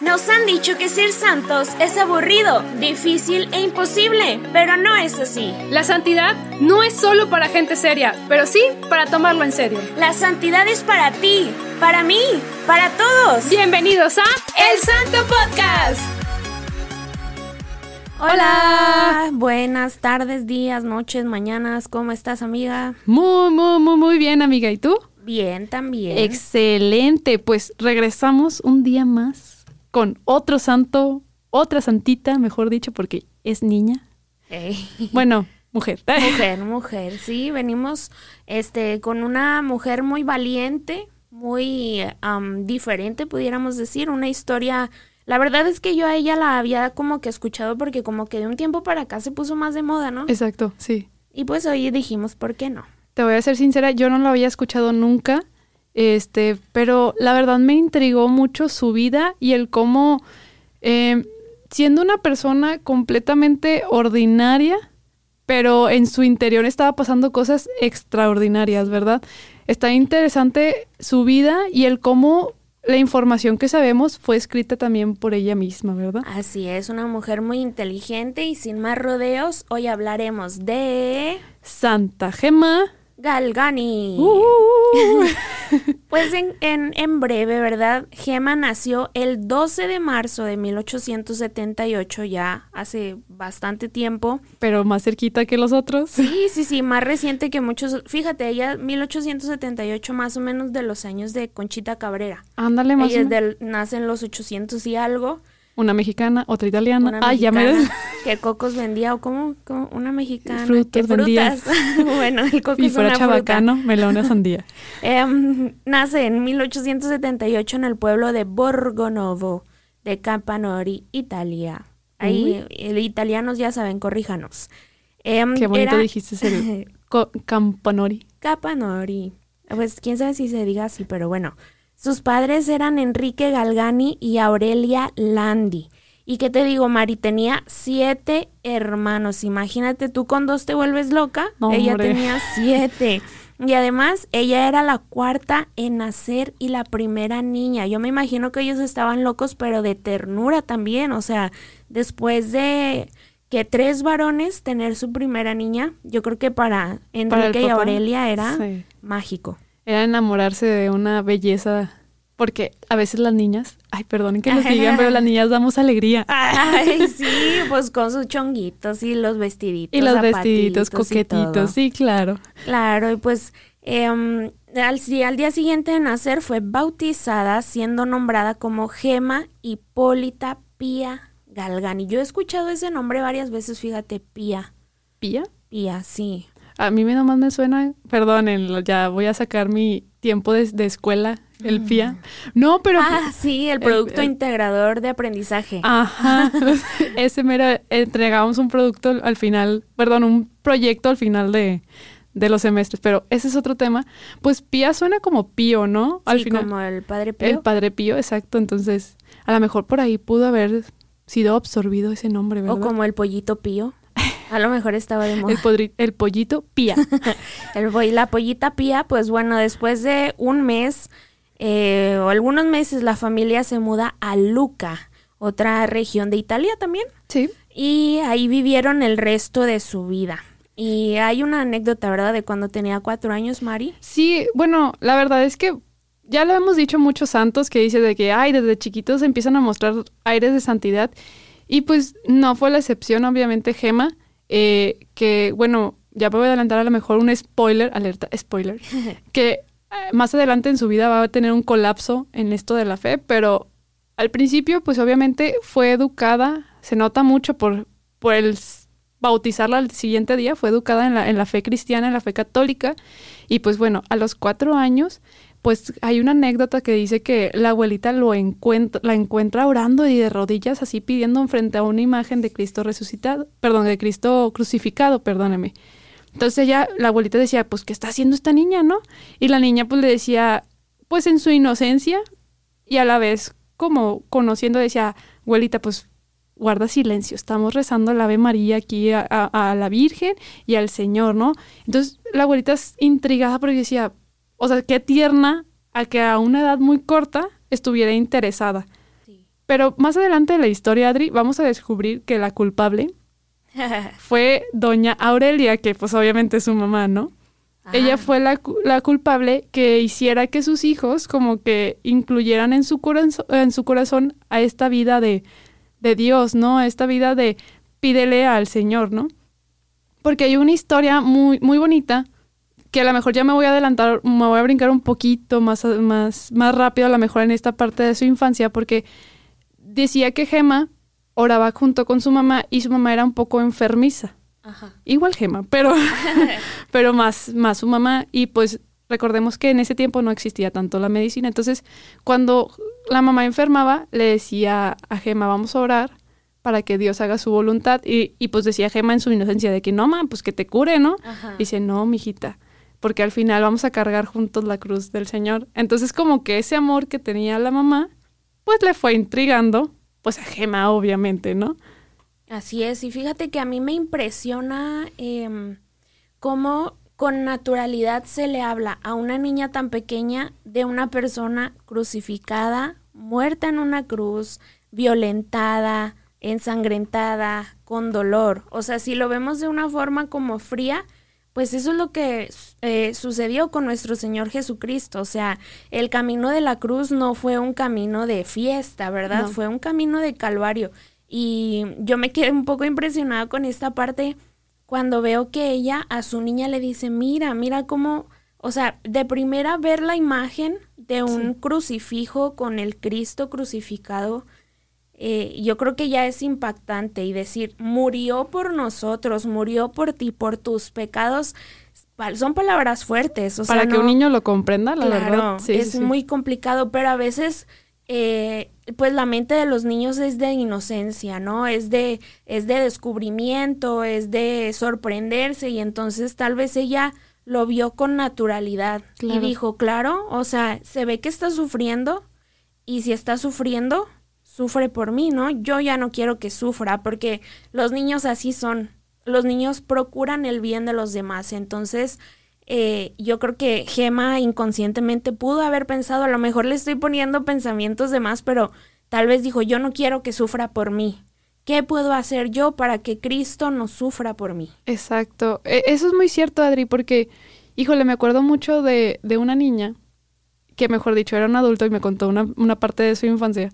Nos han dicho que ser santos es aburrido, difícil e imposible, pero no es así. La santidad no es solo para gente seria, pero sí para tomarlo en serio. La santidad es para ti, para mí, para todos. Bienvenidos a El Santo Podcast. Hola. buenas tardes, días, noches, mañanas. ¿Cómo estás, amiga? Muy, muy, muy, muy bien, amiga. ¿Y tú? Bien, también. Excelente. Pues regresamos un día más con otro santo, otra santita, mejor dicho, porque es niña. Bueno, mujer. Mujer, mujer, sí, venimos este con una mujer muy valiente, muy diferente, pudiéramos decir, una historia la verdad es que yo a ella la había como que escuchado porque como que de un tiempo para acá se puso más de moda, ¿no? Exacto, sí. Y pues hoy dijimos, ¿por qué no? Te voy a ser sincera, yo no la había escuchado nunca. Este, pero la verdad me intrigó mucho su vida y el cómo, eh, siendo una persona completamente ordinaria, pero en su interior estaba pasando cosas extraordinarias, ¿verdad? Está interesante su vida y el cómo la información que sabemos fue escrita también por ella misma, ¿verdad? Así es, una mujer muy inteligente y sin más rodeos, hoy hablaremos de... Santa Gema Galgani. Uh. pues en, en, en, breve, ¿verdad? Gema nació el 12 de marzo de 1878, ya hace bastante tiempo. Pero más cerquita que los otros. Sí, sí, sí, más reciente que muchos. Fíjate, ella 1878 más o menos de los años de Conchita Cabrera. Ándale más. Ella del, nace en los 800 y algo. Una mexicana, otra italiana. Ay, ya me... Que cocos vendía, o como, una mexicana. Frutos vendía. bueno, el coco Y fuera chabacano, melona, sandía. Em, nace en 1878 en el pueblo de Borgonovo, de Campanori, Italia. Ahí, italianos ya saben, corríjanos. Em, Qué bonito dijiste el Campanori. Campanori. Pues quién sabe si se diga así, pero bueno. Sus padres eran Enrique Galgani y Aurelia Landi. Y qué te digo, Mari, tenía siete hermanos. Imagínate, tú con dos te vuelves loca. ella tenía siete. Y además, ella era la cuarta en nacer y la primera niña. Yo me imagino que ellos estaban locos, pero de ternura también. O sea, después de que tres varones tener su primera niña, yo creo que para Enrique y Aurelia era mágico era enamorarse de una belleza, porque a veces las niñas, ay, perdonen que nos digan, pero las niñas damos alegría. Ay, sí, pues con sus chonguitos y los vestiditos. Y los vestiditos coquetitos, sí, claro. Claro, y pues em, al, al día siguiente de nacer fue bautizada, siendo nombrada como Gema Hipólita Pía Galgani. Yo he escuchado ese nombre varias veces, fíjate, Pía. ¿Pía? Pía, sí. A mí nomás me suena, perdonen, ya voy a sacar mi tiempo de, escuela, el PIA. No, pero... Ah, sí, el Producto Integrador de Aprendizaje. Ajá, ese mera, entregamos un producto al final, perdón, un proyecto al final de, los semestres, pero ese es otro tema. Pues Pía suena como Pío, ¿no? Al final. como el Padre Pío. El Padre Pío, exacto. Entonces, a lo mejor por ahí pudo haber sido absorbido ese nombre, ¿verdad? O como el Pollito Pío. A lo mejor estaba de moda. El, pollito pía. el, la pollita pía, pues bueno, después de un mes eh, o algunos meses la familia se muda a Luca, otra región de Italia también. Sí. Y ahí vivieron el resto de su vida. Y hay una anécdota, ¿verdad? De cuando tenía cuatro años, Mari. Sí, bueno, la verdad es que ya lo hemos dicho muchos santos que dice de que, ay, desde chiquitos empiezan a mostrar aires de santidad. Y pues no fue la excepción, obviamente, Gema. Eh, que, bueno, ya puedo adelantar a lo mejor un spoiler, alerta, spoiler, que eh, más adelante en su vida va a tener un colapso en esto de la fe, pero al principio, pues obviamente fue educada, se nota mucho por, por el bautizarla al siguiente día, fue educada en la, en la fe cristiana, en la fe católica, y pues bueno, a los cuatro años pues hay una anécdota que dice que la abuelita lo encuentra, la encuentra orando y de rodillas así pidiendo frente a una imagen de Cristo resucitado, perdón, de Cristo crucificado, perdóneme. Entonces ella, la abuelita decía, pues, ¿qué está haciendo esta niña, no? Y la niña pues le decía, pues en su inocencia y a la vez como conociendo decía, abuelita, pues guarda silencio, estamos rezando la Ave María aquí a, a, la Virgen y al Señor, ¿no? Entonces la abuelita es intrigada porque decía, o sea, qué tierna a que a una edad muy corta estuviera interesada. Pero más adelante en la historia, Adri, vamos a descubrir que la culpable fue doña Aurelia, que pues obviamente es su mamá, ¿no? Ella fue la, la, culpable que hiciera que sus hijos como que incluyeran en su, corazón, en su corazón a esta vida de, de Dios, ¿no? A esta vida de pídele al Señor, ¿no? Porque hay una historia muy, muy bonita que a lo mejor ya me voy a adelantar, me voy a brincar un poquito más, más, más rápido a lo mejor en esta parte de su infancia, porque decía que Gema oraba junto con su mamá y su mamá era un poco enfermiza. Ajá. Igual Gema, pero, pero más, más su mamá. Y pues recordemos que en ese tiempo no existía tanto la medicina. Entonces, cuando la mamá enfermaba, le decía a Gema, vamos a orar para que Dios haga su voluntad. Y, y pues decía Gema en su inocencia de que no, mamá, pues que te cure, ¿no? Ajá. Dice, no, mijita, porque al final vamos a cargar juntos la cruz del Señor. Entonces, como que ese amor que tenía la mamá, pues le fue intrigando, pues a Gema, obviamente, ¿no? Así es, y fíjate que a mí me impresiona eh, cómo con naturalidad se le habla a una niña tan pequeña de una persona crucificada, muerta en una cruz, violentada, ensangrentada, con dolor. O sea, si lo vemos de una forma como fría, pues eso es lo que eh, sucedió con nuestro Señor Jesucristo. O sea, el camino de la cruz no fue un camino de fiesta, ¿verdad? No. Fue un camino de calvario. Y yo me quedé un poco impresionada con esta parte cuando veo que ella a su niña le dice, mira, mira cómo, o sea, de primera ver la imagen de un sí. crucifijo con el Cristo crucificado, eh, yo creo que ya es impactante y decir, murió por nosotros, murió por ti, por tus pecados, son palabras fuertes. O Para sea, que no, un niño lo comprenda, la claro, verdad. Sí, es sí, muy complicado, pero a veces eh, pues la mente de los niños es de inocencia, ¿no? Es de, es de descubrimiento, es de sorprenderse y entonces tal vez ella lo vio con naturalidad claro. y dijo, claro, o sea, se ve que está sufriendo y si está sufriendo, sufre por mí, ¿no? Yo ya no quiero que sufra porque los niños así son, los niños procuran el bien de los demás, entonces eh, yo creo que Gema inconscientemente pudo haber pensado, a lo mejor le estoy poniendo pensamientos de más, pero tal vez dijo, yo no quiero que sufra por mí. ¿Qué puedo hacer yo para que Cristo no sufra por mí? Exacto. E eso es muy cierto, Adri, porque, híjole, me acuerdo mucho de, de una niña, que mejor dicho era un adulto y me contó una, una parte de su infancia.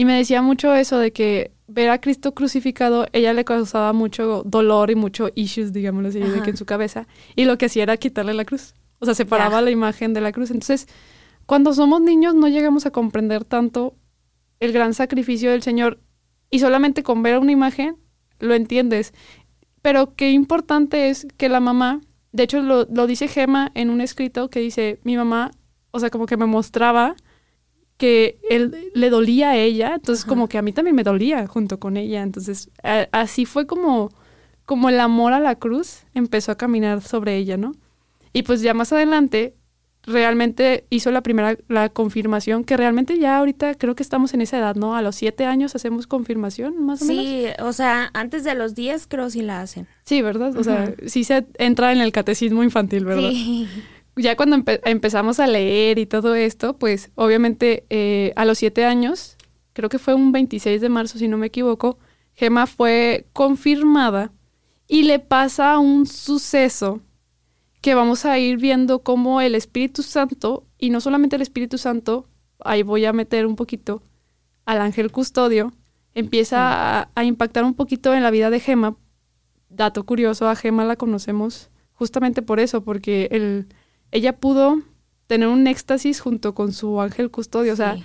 Y me decía mucho eso de que ver a Cristo crucificado, ella le causaba mucho dolor y mucho issues, digámoslo así, de que en su cabeza. Y lo que hacía era quitarle la cruz. O sea, separaba yeah. la imagen de la cruz. Entonces, cuando somos niños no llegamos a comprender tanto el gran sacrificio del Señor. Y solamente con ver una imagen lo entiendes. Pero qué importante es que la mamá, de hecho lo, lo dice Gema en un escrito que dice, mi mamá, o sea, como que me mostraba que él le dolía a ella, entonces Ajá. como que a mí también me dolía junto con ella, entonces a, así fue como como el amor a la cruz empezó a caminar sobre ella, ¿no? Y pues ya más adelante realmente hizo la primera la confirmación que realmente ya ahorita creo que estamos en esa edad, ¿no? A los siete años hacemos confirmación, más o sí, menos. Sí, o sea, antes de los diez creo sí la hacen. Sí, ¿verdad? O -huh. sea, sí se entra en el catecismo infantil, ¿verdad? Sí ya cuando empe empezamos a leer y todo esto, pues obviamente eh, a los siete años, creo que fue un 26 de marzo, si no me equivoco, Gemma fue confirmada y le pasa un suceso que vamos a ir viendo cómo el Espíritu Santo, y no solamente el Espíritu Santo, ahí voy a meter un poquito al ángel custodio, empieza a, a, impactar un poquito en la vida de Gemma. Dato curioso, a Gemma la conocemos justamente por eso, porque el ella pudo tener un éxtasis junto con su ángel custodio. O sea,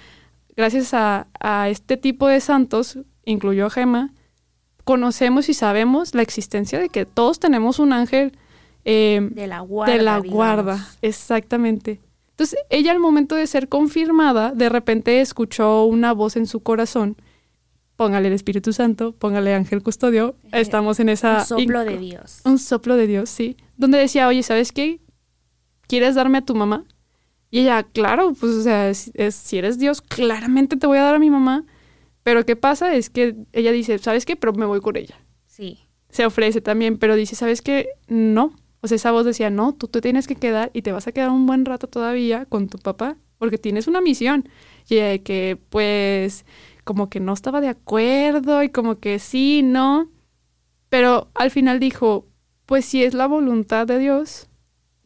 gracias a, a, este tipo de santos, incluyó a Gema, conocemos y sabemos la existencia de que todos tenemos un ángel eh, de la guarda. De la guarda, exactamente. Entonces, ella al momento de ser confirmada, de repente escuchó una voz en su corazón. Póngale el Espíritu Santo, póngale ángel custodio. Estamos en esa... Un soplo de Dios. Un soplo de Dios, sí. Donde decía, oye, ¿sabes qué? ¿Quieres darme a tu mamá? Y ella, claro, pues, o sea, es, es, si eres Dios, claramente te voy a dar a mi mamá. Pero ¿qué pasa? Es que ella dice, ¿sabes qué? Pero me voy con ella. Sí. Se ofrece también, pero dice, ¿sabes qué? No. O sea, esa voz decía, no, tú te tienes que quedar y te vas a quedar un buen rato todavía con tu papá, porque tienes una misión. Y ella de que, pues, como que no estaba de acuerdo y como que sí, no. Pero al final dijo, pues si es la voluntad de Dios,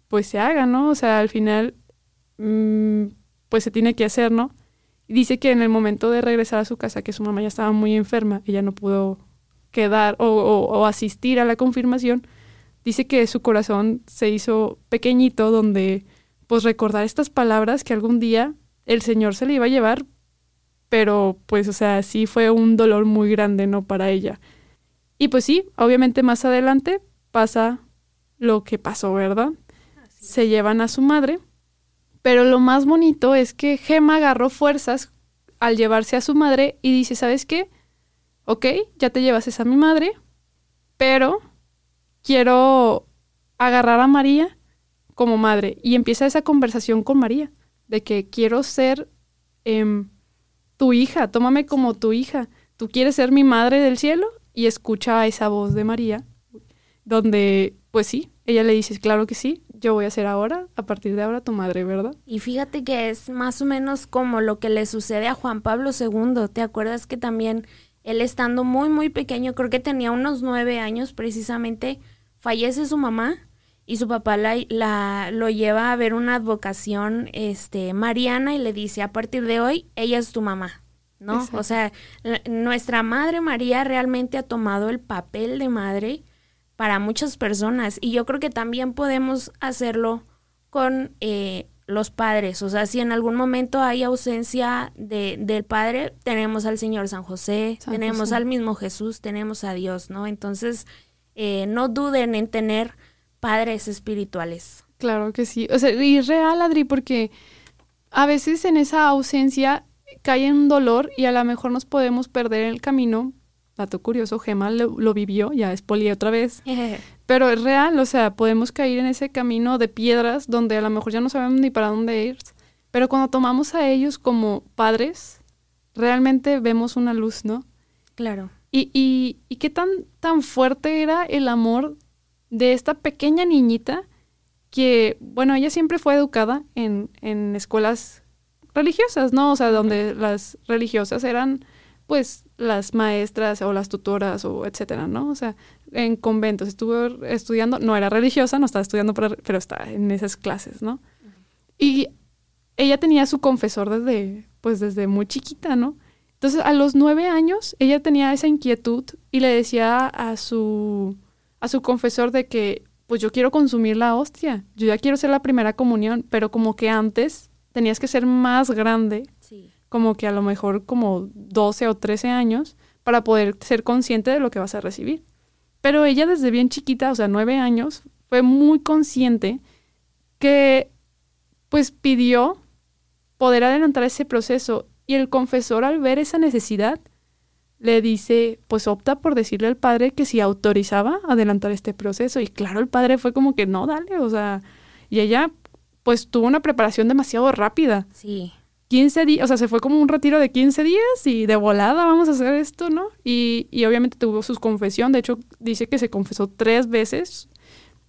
pues se haga, ¿no? O sea, al final, mm, pues se tiene que hacer, ¿no? Dice que en el momento de regresar a su casa, que su mamá ya estaba muy enferma, ella no pudo quedar o, o asistir a la confirmación, dice que su corazón se hizo pequeñito donde pues recordar estas palabras que algún día el Señor se le iba a llevar, pero pues o sea, sí fue un dolor muy grande, ¿no? Para ella. Y pues sí, obviamente más adelante pasa lo que pasó, ¿verdad? Se llevan a su madre, pero lo más bonito es que Gema agarró fuerzas al llevarse a su madre y dice, ¿sabes qué? Ok, ya te llevas a mi madre, pero quiero agarrar a María como madre. Y empieza esa conversación con María, de que quiero ser em, tu hija, tómame como tu hija. Tú quieres ser mi madre del cielo y escucha esa voz de María, donde, pues sí, ella le dice, claro que sí, yo voy a ser ahora, a partir de ahora, tu madre, ¿verdad? Y fíjate que es más o menos como lo que le sucede a Juan Pablo II. ¿Te acuerdas que también él estando muy, muy pequeño, creo que tenía unos nueve años precisamente, fallece su mamá y su papá la, la, lo lleva a ver una advocación este, mariana y le dice, a partir de hoy, ella es tu mamá. ¿no? O sea, nuestra Madre María realmente ha tomado el papel de madre para muchas personas y yo creo que también podemos hacerlo con eh, los padres. O sea, si en algún momento hay ausencia de, del padre, tenemos al Señor San José, tenemos al mismo Jesús, tenemos a Dios, ¿no? Entonces, eh, no duden en tener padres espirituales. Claro que sí. O sea, y real, Adri, porque a veces en esa ausencia cae un dolor y a lo mejor nos podemos perder el camino. Dato curioso, Gemma lo, vivió, ya es poli otra vez. Pero es real, o sea, podemos caer en ese camino de piedras donde a lo mejor ya no sabemos ni para dónde ir. Pero cuando tomamos a ellos como padres, realmente vemos una luz, ¿no? Claro. Y, y, y qué tan, tan fuerte era el amor de esta pequeña niñita que, bueno, ella siempre fue educada en, en escuelas religiosas, ¿no? O sea, donde las religiosas eran pues las maestras o las tutoras o etcétera, ¿no? O sea, en conventos estuvo estudiando, no era religiosa, no estaba estudiando, pero está en esas clases, ¿no? Y ella tenía su confesor desde, pues desde muy chiquita, ¿no? Entonces, a los nueve años, ella tenía esa inquietud y le decía a su, a su confesor de que, pues yo quiero consumir la hostia, yo ya quiero ser la primera comunión, pero como que antes tenías que ser más grande, como que a lo mejor como 12 o 13 años, para poder ser consciente de lo que vas a recibir. Pero ella desde bien chiquita, o sea, 9 años, fue muy consciente que pues pidió poder adelantar ese proceso y el confesor al ver esa necesidad le dice, pues opta por decirle al padre que si autorizaba adelantar este proceso y claro, el padre fue como que no, dale, o sea, y ella pues tuvo una preparación demasiado rápida. Sí. 15 días, o sea, se fue como un retiro de 15 días y de volada vamos a hacer esto, ¿no? Y, y obviamente tuvo su confesión, de hecho dice que se confesó tres veces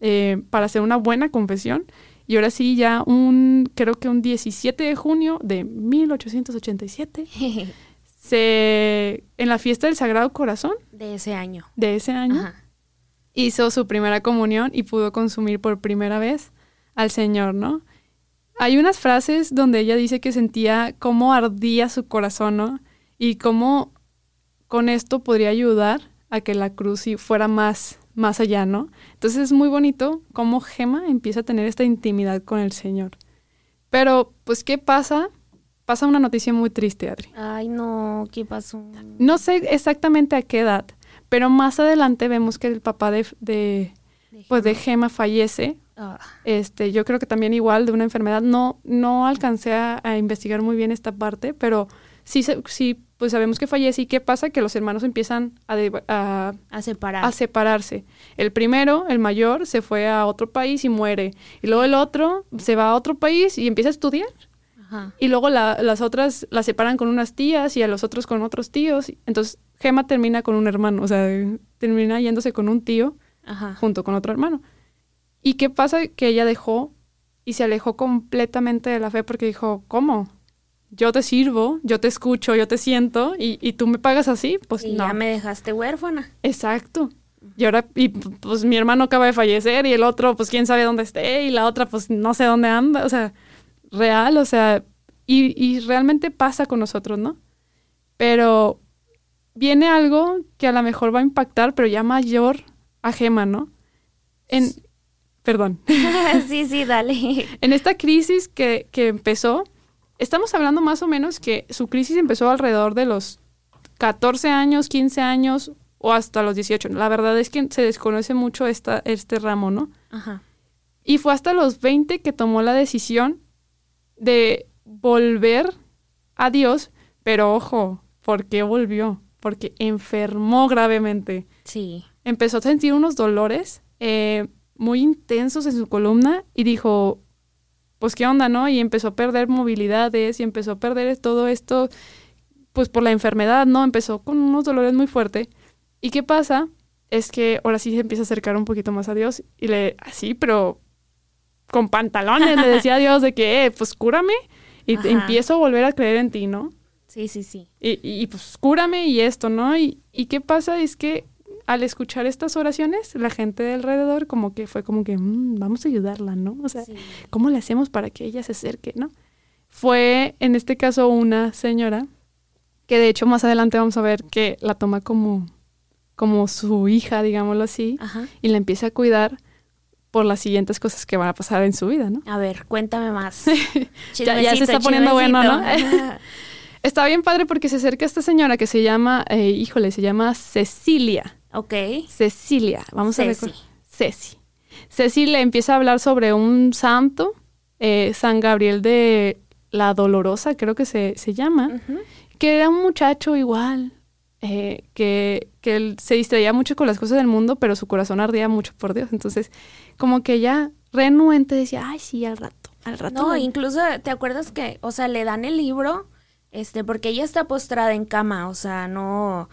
eh, para hacer una buena confesión. Y ahora sí, ya un, creo que un 17 de junio de 1887, se, en la fiesta del Sagrado Corazón. De ese año. De ese año. Hizo su primera comunión y pudo consumir por primera vez al Señor, ¿no? Hay unas frases donde ella dice que sentía cómo ardía su corazón, ¿no? Y cómo con esto podría ayudar a que la cruz fuera más, más allá, ¿no? Entonces es muy bonito cómo Gema empieza a tener esta intimidad con el Señor. Pero, pues, ¿qué pasa? Pasa una noticia muy triste, Adri. Ay, no, ¿qué pasó? No sé exactamente a qué edad, pero más adelante vemos que el papá de, de, pues, de Gema fallece Ah. Este, yo creo que también igual de una enfermedad. No, no alcancé a, investigar muy bien esta parte, pero sí, sí, pues sabemos que fallece y qué pasa que los hermanos empiezan a, a, separar. a separarse. El primero, el mayor, se fue a otro país y muere. Y luego el otro se va a otro país y empieza a estudiar. Y luego las otras las separan con unas tías y a los otros con otros tíos. Entonces Gema termina con un hermano, o sea, termina yéndose con un tío junto con otro hermano. ¿Y qué pasa? Que ella dejó y se alejó completamente de la fe porque dijo, ¿cómo? yo te sirvo, yo te escucho, yo te siento y, y tú me pagas así, pues y no. ya me dejaste huérfana. Exacto. Y ahora, y pues mi hermano acaba de fallecer y el otro, pues quién sabe dónde esté y la otra, pues no sé dónde anda. O sea, real, o sea, y, y realmente pasa con nosotros, ¿no? Pero viene algo que a lo mejor va a impactar, pero ya mayor a Gema, ¿no? En, perdón. sí, sí, dale. En esta crisis que, que empezó, estamos hablando más o menos que su crisis empezó alrededor de los 14 años, 15 años o hasta los 18. La verdad es que se desconoce mucho esta, este ramo, ¿no? Ajá. Y fue hasta los 20 que tomó la decisión de volver a Dios, pero ojo, ¿por qué volvió? Porque enfermó gravemente. Sí. Empezó a sentir unos dolores eh, muy intensos en su columna y dijo, pues qué onda, ¿no? Y empezó a perder movilidades y empezó a perder todo esto, pues por la enfermedad, ¿no? Empezó con unos dolores muy fuertes. ¿Y qué pasa? Es que ahora sí se empieza a acercar un poquito más a Dios y le, así, pero con pantalones, le decía a Dios de que, eh, pues cúrame y te- empiezo a volver a creer en ti, ¿no? Sí, sí, sí. Y, y, y, pues cúrame y esto, ¿no? Y, y qué pasa es que al escuchar estas oraciones, la gente de alrededor como que fue como que, "Mm, vamos a ayudarla, ¿no? O sea, Sí. ¿cómo le hacemos para que ella se acerque, no? Fue en este caso una señora que de hecho más adelante vamos a ver que la toma como, como su hija, digámoslo así, Ajá. y la empieza a cuidar por las siguientes cosas que van a pasar en su vida, ¿no? A ver, cuéntame más. Ya- ya se está poniendo bueno, ¿no? Está bien padre porque se acerca esta señora que se llama, eh, híjole, se llama Cecilia. Ok. Cecilia, vamos a ver. Ceci. Ceci. Le empieza a hablar sobre un santo, eh, San Gabriel de la Dolorosa, creo que se, se llama, que era un muchacho igual, eh, que, que él se distraía mucho con las cosas del mundo, pero su corazón ardía mucho por Dios. Entonces, como que ya renuente decía, ay, sí, al rato, al rato. No, me- incluso, ¿te acuerdas que, o sea, le dan el libro, este, porque ella está postrada en cama, o sea, no,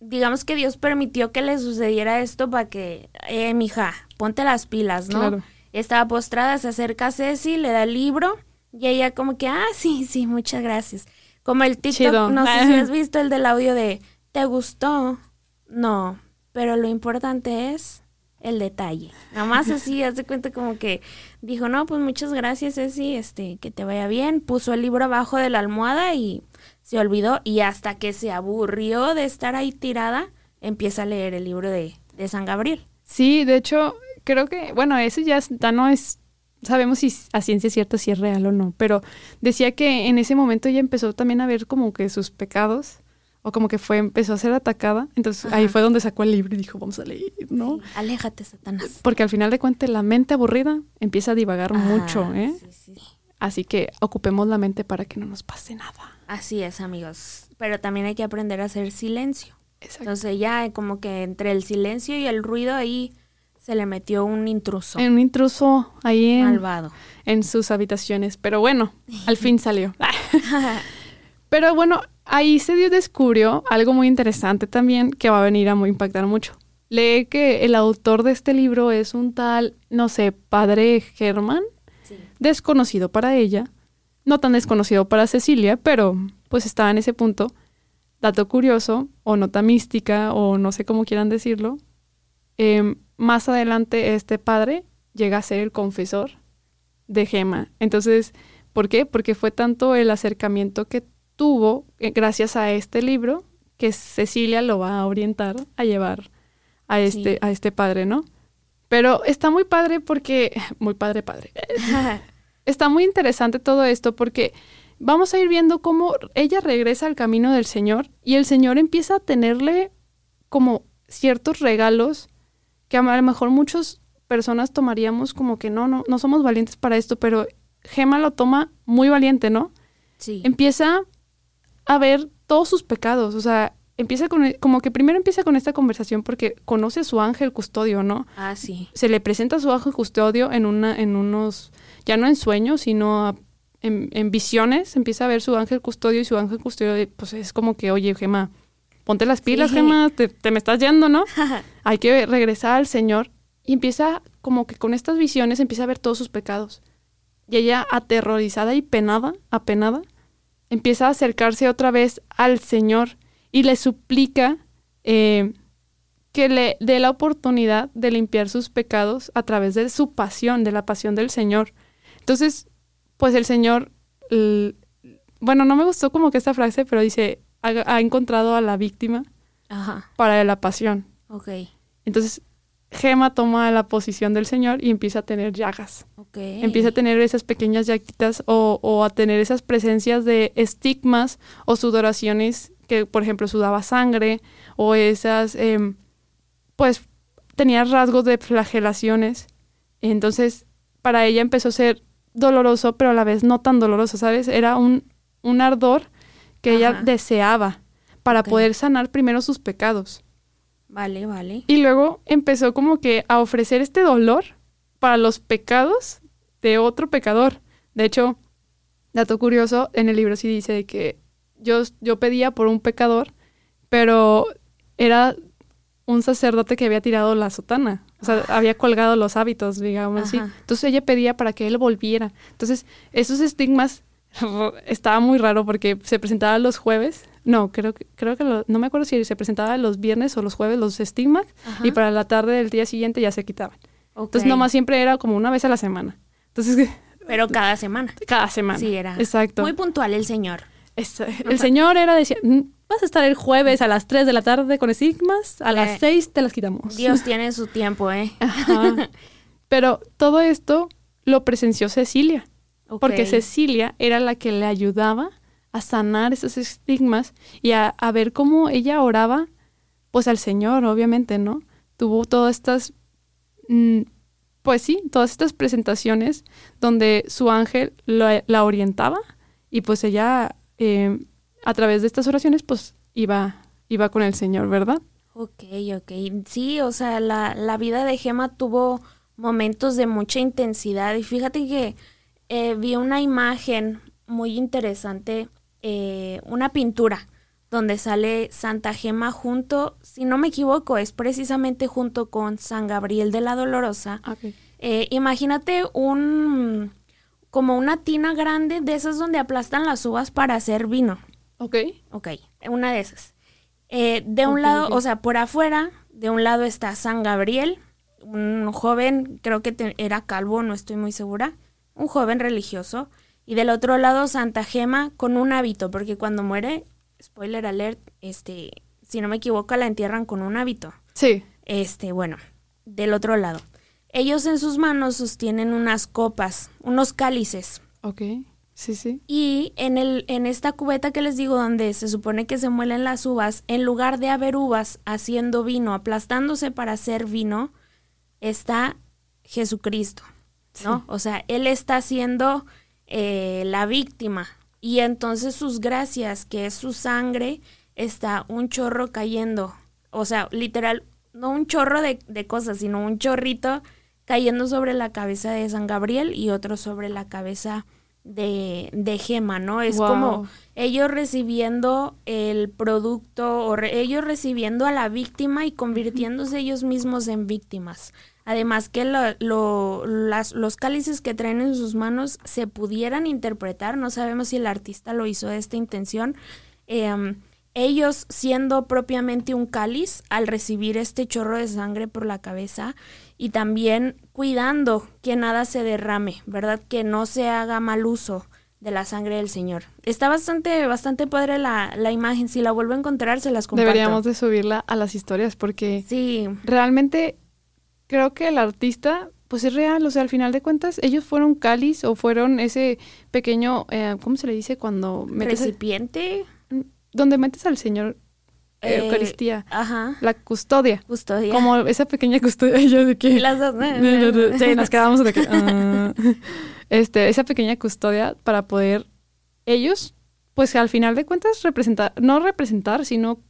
digamos que Dios permitió que le sucediera esto para que, eh, mija, ponte las pilas, ¿no? Claro. Estaba postrada, se acerca a Ceci, le da el libro, y ella como que, ah, sí, sí, muchas gracias. Como el TikTok, Chido. no sé si has visto el del audio de, ¿te gustó? No, pero lo importante es el detalle. Nada más así, hace cuenta como que dijo, no, pues muchas gracias, Ceci, este, que te vaya bien. Puso el libro abajo de la almohada y se olvidó. Y hasta que se aburrió de estar ahí tirada, empieza a leer el libro de, de San Gabriel. Sí, de hecho, creo que, bueno, eso ya, ya no es, sabemos si a ciencia cierta si es real o no, pero decía que en ese momento ella empezó también a ver como que sus pecados, o como que fue, empezó a ser atacada, entonces ahí fue donde sacó el libro y dijo, vamos a leer, ¿no? Sí, aléjate, Satanás. Porque al final de cuentas la mente aburrida empieza a divagar mucho, Ajá, ¿eh? sí, sí. Así que ocupemos la mente para que no nos pase nada. Así es, amigos. Pero también hay que aprender a hacer silencio. Exacto. Entonces ya como que entre el silencio y el ruido ahí se le metió un intruso Un intruso ahí en, malvado. en sus habitaciones. Pero bueno, al fin salió. Pero bueno, ahí se dio- descubrió algo muy interesante también que va a venir a muy impactar mucho. Lee que el autor de este libro es un tal, no sé, padre Germán, desconocido para ella, no tan desconocido para Cecilia, pero pues estaba en ese punto. Dato curioso, o nota mística, o no sé cómo quieran decirlo. em, más adelante este padre llega a ser el confesor de Gema. Entonces, ¿por qué? Porque fue tanto el acercamiento que tuvo eh, gracias a este libro que Cecilia lo va a orientar a llevar a este, Sí. a este padre, ¿no? Pero está muy padre porque, muy padre, padre. Está muy interesante todo esto porque vamos a ir viendo cómo ella regresa al camino del Señor y el Señor empieza a tenerle como ciertos regalos que a lo mejor muchas personas tomaríamos como que no, no, no somos valientes para esto, pero Gema lo toma muy valiente, ¿no? Sí. Empieza a ver todos sus pecados, o sea, empieza con, como que primero empieza con esta conversación porque conoce a su ángel custodio, ¿no? Ah, sí. se le presenta a su ángel custodio en una, en unos, ya no en sueños, sino a- en, en visiones, empieza a ver su ángel custodio y su ángel custodio, pues es como que, oye, Gema, ponte las pilas, Sí. Gema, te, te me estás yendo, ¿no? Hay que regresar al Señor. Y empieza como que con estas visiones empieza a ver todos sus pecados. Y ella, aterrorizada y penada, apenada, empieza a acercarse otra vez al Señor y le suplica eh, que le dé la oportunidad de limpiar sus pecados a través de su pasión, de la pasión del Señor. Entonces, pues el Señor, bueno, no me gustó como que esta frase, pero dice, ha, encontrado a la víctima para la pasión. Ok. Entonces, Gema toma la posición del Señor y empieza a tener llagas. Okay. Empieza a tener esas pequeñas llaguitas o, o, a tener esas presencias de estigmas o sudoraciones que, por ejemplo, sudaba sangre o esas, em, pues, tenía rasgos de flagelaciones. Entonces, para ella empezó a ser doloroso, pero a la vez no tan doloroso, ¿sabes? Era un, un ardor que ella deseaba para poder sanar primero sus pecados. Vale, vale. Y luego empezó como que a ofrecer este dolor para los pecados de otro pecador. De hecho, dato curioso, en el libro sí dice que yo, yo pedía por un pecador, pero era un sacerdote que había tirado la sotana. O sea, ah. había colgado los hábitos, digamos así. Entonces ella pedía para que él volviera. Entonces, esos estigmas estaba muy raro porque se presentaba los jueves. No, creo que, creo que no me acuerdo si se presentaba los viernes o los jueves los estigmas y para la tarde del día siguiente ya se quitaban. Entonces nomás siempre era como una vez a la semana. Entonces Pero cada semana. Cada semana. Sí, era. Exacto. Muy puntual el señor. El señor era decía, mm, vas a estar el jueves a las 3 de la tarde con estigmas, a las 6 eh, te las quitamos. Dios tiene su tiempo, ¿eh? Pero todo esto lo presenció Cecilia. Porque Cecilia era la que le ayudaba a sanar esos estigmas y a, ver cómo ella oraba, pues al Señor, obviamente, ¿no? Tuvo todas estas, mm, pues sí, todas estas presentaciones donde su ángel la orientaba y pues ella, eh, a través de estas oraciones, pues iba, iba con el Señor, ¿verdad? Ok, ok. Sí, o sea, la, la vida de Gema tuvo momentos de mucha intensidad y fíjate que eh, vi una imagen muy interesante, eh, una pintura donde sale Santa Gema junto, si no me equivoco, es precisamente junto con San Gabriel de la Dolorosa. Eh, imagínate un como una tina grande de esas donde aplastan las uvas para hacer vino. Ok. Ok, una de esas. de un lado, o sea, por afuera, de un lado está San Gabriel, un joven, creo que era calvo, no estoy muy segura un joven religioso, y del otro lado Santa Gema con un hábito, porque cuando muere, spoiler alert, este, si no me equivoco, la entierran con un hábito. Sí. Este, bueno, del otro lado. Ellos en sus manos sostienen unas copas, unos cálices. Ok. Sí, sí. Y en, el, en esta cubeta que les digo, donde se supone que se muelen las uvas, en lugar de haber uvas haciendo vino, aplastándose para hacer vino, está Jesucristo. ¿no? O sea, él está siendo eh, la víctima y entonces sus gracias, que es su sangre, está un chorro cayendo. O sea, literal, no un chorro de, de cosas, sino un chorrito cayendo sobre la cabeza de San Gabriel y otro sobre la cabeza de, de Gema, ¿no? Es como ellos recibiendo el producto o ellos recibiendo a la víctima y convirtiéndose ellos mismos en víctimas. Además que lo, las, los cálices que traen en sus manos se pudieran interpretar, no sabemos si el artista lo hizo de esta intención, em, ellos siendo propiamente un cáliz al recibir este chorro de sangre por la cabeza y también cuidando que nada se derrame, ¿verdad? Que no se haga mal uso de la sangre del Señor. Está bastante, bastante padre la, la imagen. Si la vuelvo a encontrar, se las comparto. Deberíamos de subirla a las historias porque sí. realmente creo que el artista, pues es real, o sea, al final de cuentas, ellos fueron cáliz o fueron ese pequeño, eh, ¿cómo se le dice cuando metes ¿Recipiente? Donde metes al Señor eh, Eucaristía. Ajá. La custodia. Custodia. Como esa pequeña custodia de que... Las dos. sí, nos quedamos de que... Ah. este, esa pequeña custodia para poder ellos, pues al final de cuentas, representar, no representar, sino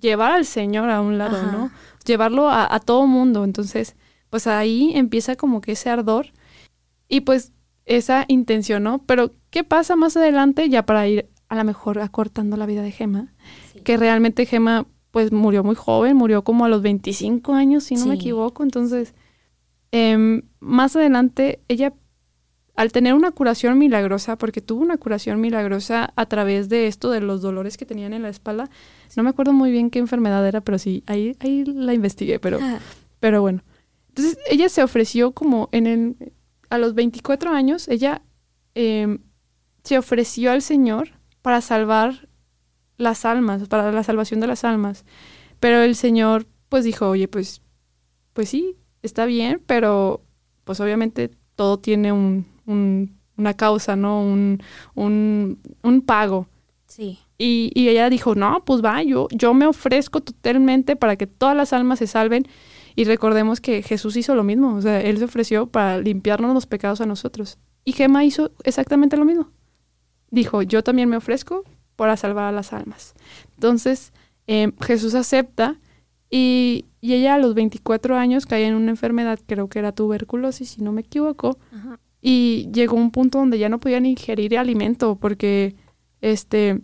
llevar al Señor a un lado, ¿no? Llevarlo a, a todo mundo. Entonces, pues ahí empieza como que ese ardor y pues esa intención, ¿no? Pero, ¿qué pasa más adelante ya para ir a lo mejor acortando la vida de Gema? Que realmente Gema pues murió muy joven, murió como a los 25 años, si no me equivoco. Entonces, em, más adelante ella al tener una curación milagrosa, porque tuvo una curación milagrosa a través de esto, de los dolores que tenían en la espalda, no me acuerdo muy bien qué enfermedad era, pero sí, ahí, ahí la investigué, pero, pero bueno. Entonces, ella se ofreció como en el, a los 24 años, ella em, se ofreció al Señor para salvar las almas, para la salvación de las almas. Pero el Señor, pues dijo, oye, pues, pues sí, está bien, pero pues obviamente todo tiene un, una causa, ¿no? Un, un, pago. Sí. Y, y, ella dijo, no, pues va, yo, yo me ofrezco totalmente para que todas las almas se salven. Y recordemos que Jesús hizo lo mismo, o sea, Él se ofreció para limpiarnos los pecados a nosotros. Y Gema hizo exactamente lo mismo. Dijo, yo también me ofrezco para salvar a las almas. Entonces, em, Jesús acepta y, y, ella a los 24 años cae en una enfermedad, creo que era tuberculosis, si no me equivoco, y llegó a un punto donde ya no podía ni ingerir alimento porque, este,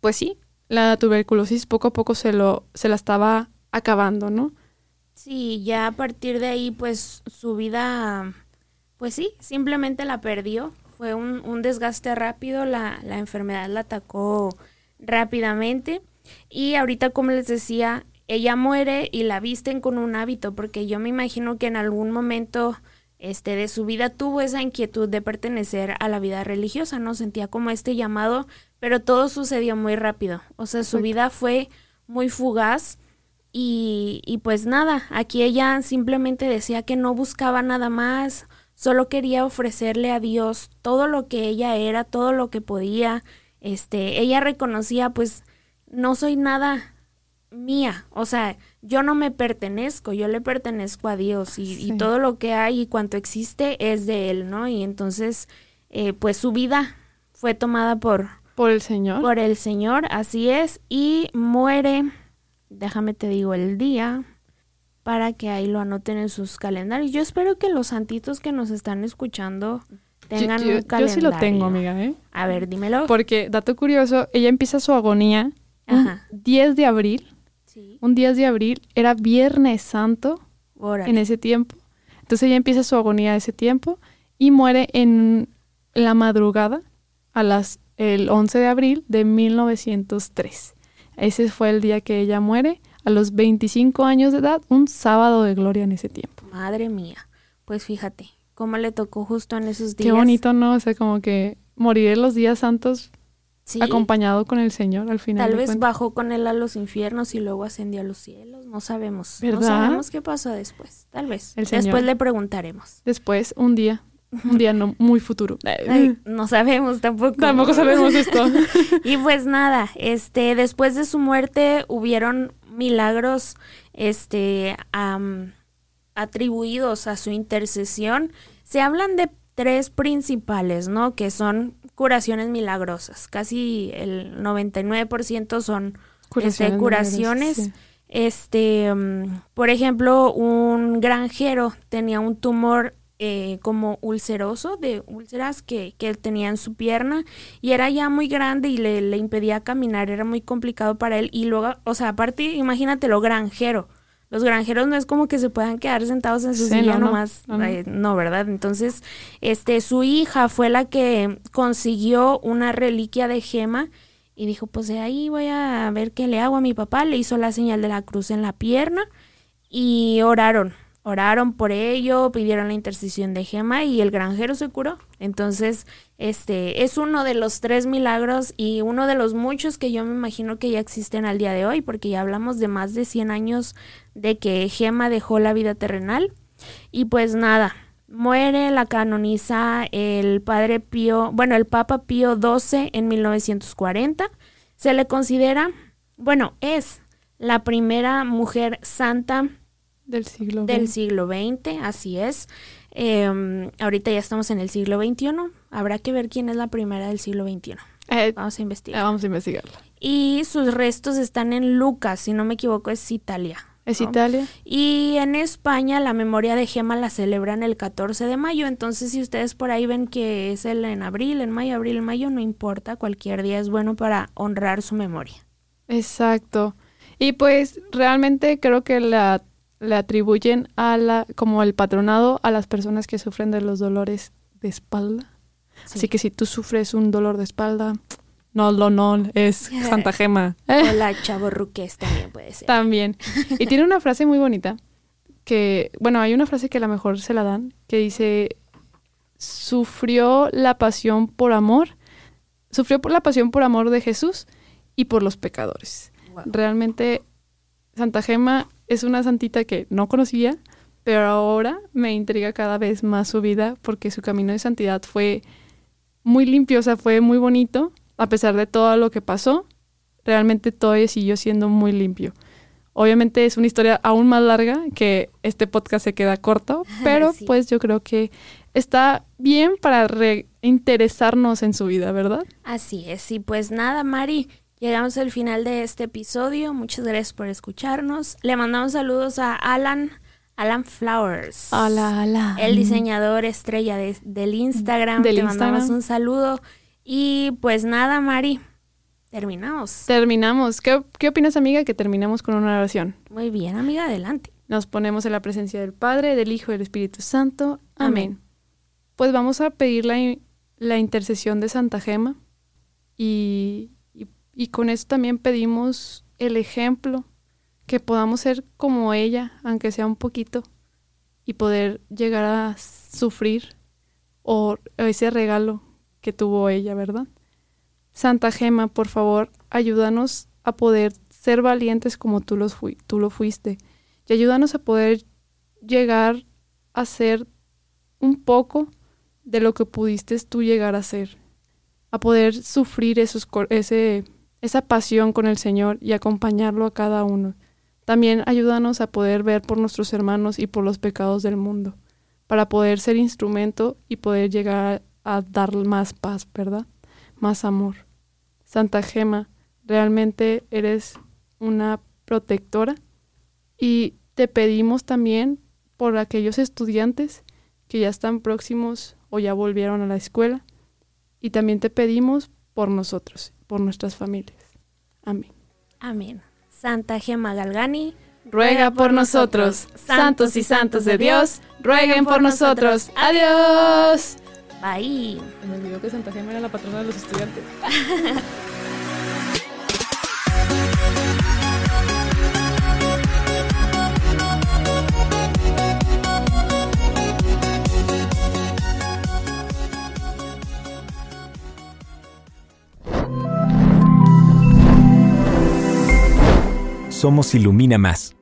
pues sí, la tuberculosis poco a poco se, lo, se la estaba acabando, ¿no? Sí, ya a partir de ahí, pues su vida, pues sí, simplemente la perdió. Fue un, un desgaste rápido, la, la enfermedad la atacó rápidamente. Y ahorita, como les decía, ella muere y la visten con un hábito, porque yo me imagino que en algún momento este de su vida tuvo esa inquietud de pertenecer a la vida religiosa, no sentía como este llamado, pero todo sucedió muy rápido. O sea, su vida fue muy fugaz y, y pues nada, aquí ella simplemente decía que no buscaba nada más, solo quería ofrecerle a Dios todo lo que ella era, todo lo que podía. Este, ella reconocía pues no soy nada mía, o sea, yo no me pertenezco, yo le pertenezco a Dios y, todo lo que hay y cuanto existe es de Él, ¿no? Y entonces, eh, pues su vida fue tomada por... Por el Señor. Por el Señor, así es, y muere, déjame te digo el día, para que ahí lo anoten en sus calendarios. Yo espero que los santitos que nos están escuchando tengan un calendario. Yo sí lo tengo, amiga, ¿eh? A ver, dímelo. Porque, dato curioso, ella empieza su agonía Ajá. 10 de abril un 10 de abril, era Viernes Santo en ese tiempo. Entonces ella empieza su agonía ese tiempo y muere en la madrugada a las el 11 de abril de 1903. Ese fue el día que ella muere a los 25 años de edad, un sábado de gloria en ese tiempo. Madre mía. Pues fíjate, cómo le tocó justo en esos días. Qué bonito, ¿no? O sea, como que morir en los días santos acompañado con el Señor al final. Tal vez bajó con él a los infiernos y luego ascendió a los cielos. No sabemos. No sabemos qué pasó después. Tal vez. después le preguntaremos. Después, un día. Un día no muy futuro. no sabemos tampoco. Tampoco sabemos esto. y pues nada, este, después de su muerte hubieron milagros, este, atribuidos a su intercesión. Se hablan de tres principales, ¿no? Que son curaciones milagrosas. Casi el 99% son este, curaciones. Este, mm, por ejemplo, un granjero tenía un tumor eh, como ulceroso, de úlceras que, que, él tenía en su pierna y era ya muy grande y le, le impedía caminar, era muy complicado para él. Y luego, o sea, aparte, imagínatelo, granjero los granjeros no es como que se puedan quedar sentados en su silla nomás, no, ¿verdad? Entonces, este, su hija fue la que consiguió una reliquia de gema y dijo, pues de ahí voy a ver qué le hago a mi papá. Le hizo la señal de la cruz en la pierna y oraron oraron por ello, pidieron la intercesión de Gema y el granjero se curó. Entonces, este es uno de los tres milagros y uno de los muchos que yo me imagino que ya existen al día de hoy, porque ya hablamos de más de 100 años de que Gema dejó la vida terrenal. Y pues nada, muere, la canoniza el padre Pío, bueno, el Papa Pío XII en 1940. Se le considera, bueno, es la primera mujer santa del siglo XX. Del siglo XX, así es. Em, ahorita ya estamos en el siglo XXI. Habrá que ver quién es la primera del siglo XXI. Eh, vamos a investigar. vamos a investigarla. Y sus restos están en Lucas, si no me equivoco, es Italia. ¿Es Italia? Y en España la memoria de Gema la celebran el 14 de mayo. Entonces, si ustedes por ahí ven que es el en abril, en mayo, abril, mayo, no importa. Cualquier día es bueno para honrar su memoria. Exacto. Y pues realmente creo que la le atribuyen a la, como el patronado a las personas que sufren de los dolores de espalda. Sí. Así que si tú sufres un dolor de espalda, no, no, no, es Santa Gema. Hola, chavorruques también puede ser. También. Y tiene una frase muy bonita que, bueno, hay una frase que a lo mejor se la dan, que dice, sufrió la pasión por amor, sufrió por la pasión por amor de Jesús y por los pecadores. Wow. Realmente Santa Gema es una santita que no conocía, pero ahora me intriga cada vez más su vida porque su camino de santidad fue muy limpio, o sea, fue muy bonito, a pesar de todo lo que pasó, realmente todavía siguió siendo muy limpio. Obviamente es una historia aún más larga que este podcast se queda corto, pero Sí. pues yo creo que está bien para reinteresarnos en su vida, ¿verdad? Así es, y pues nada, Mari, llegamos al final de este episodio. Muchas gracias por escucharnos. Le mandamos saludos a Alan, Alan Flowers. Ala, ala. El diseñador estrella de- del Instagram. Del Te mandamos un saludo. Y pues nada, Mari, terminamos. Terminamos. ¿Qué, ¿Qué opinas, amiga, que terminamos con una oración? Muy bien, amiga, adelante. Nos ponemos en la presencia del Padre, del Hijo y del Espíritu Santo. Amén. Amén. Pues vamos a pedir la intercesión de Santa Gema y, y, con eso también pedimos el ejemplo, que podamos ser como ella, aunque sea un poquito, y poder llegar a sufrir o ese regalo que tuvo ella, ¿verdad? Santa Gema, por favor, ayúdanos a poder ser valientes como tú, los tú lo fuiste y ayúdanos a poder llegar a ser un poco de lo que pudiste tú llegar a ser, a poder sufrir esos, ese, esa pasión con el Señor y acompañarlo a cada uno. También ayúdanos a poder ver por nuestros hermanos y por los pecados del mundo, para poder ser instrumento y poder llegar a dar más paz, ¿verdad? Más amor. Santa Gema, realmente eres una protectora y te pedimos también por aquellos estudiantes que ya están próximos o ya volvieron a la escuela y también te pedimos por nosotros, por nuestras familias. Amén. Amén. Santa Gema Galgani. Ruega por nosotros, santos y santos de Dios, rueguen por nosotros. Adiós. Bye. Me olvidó que Santa Gema era la patrona de los estudiantes. Somos Ilumina Más.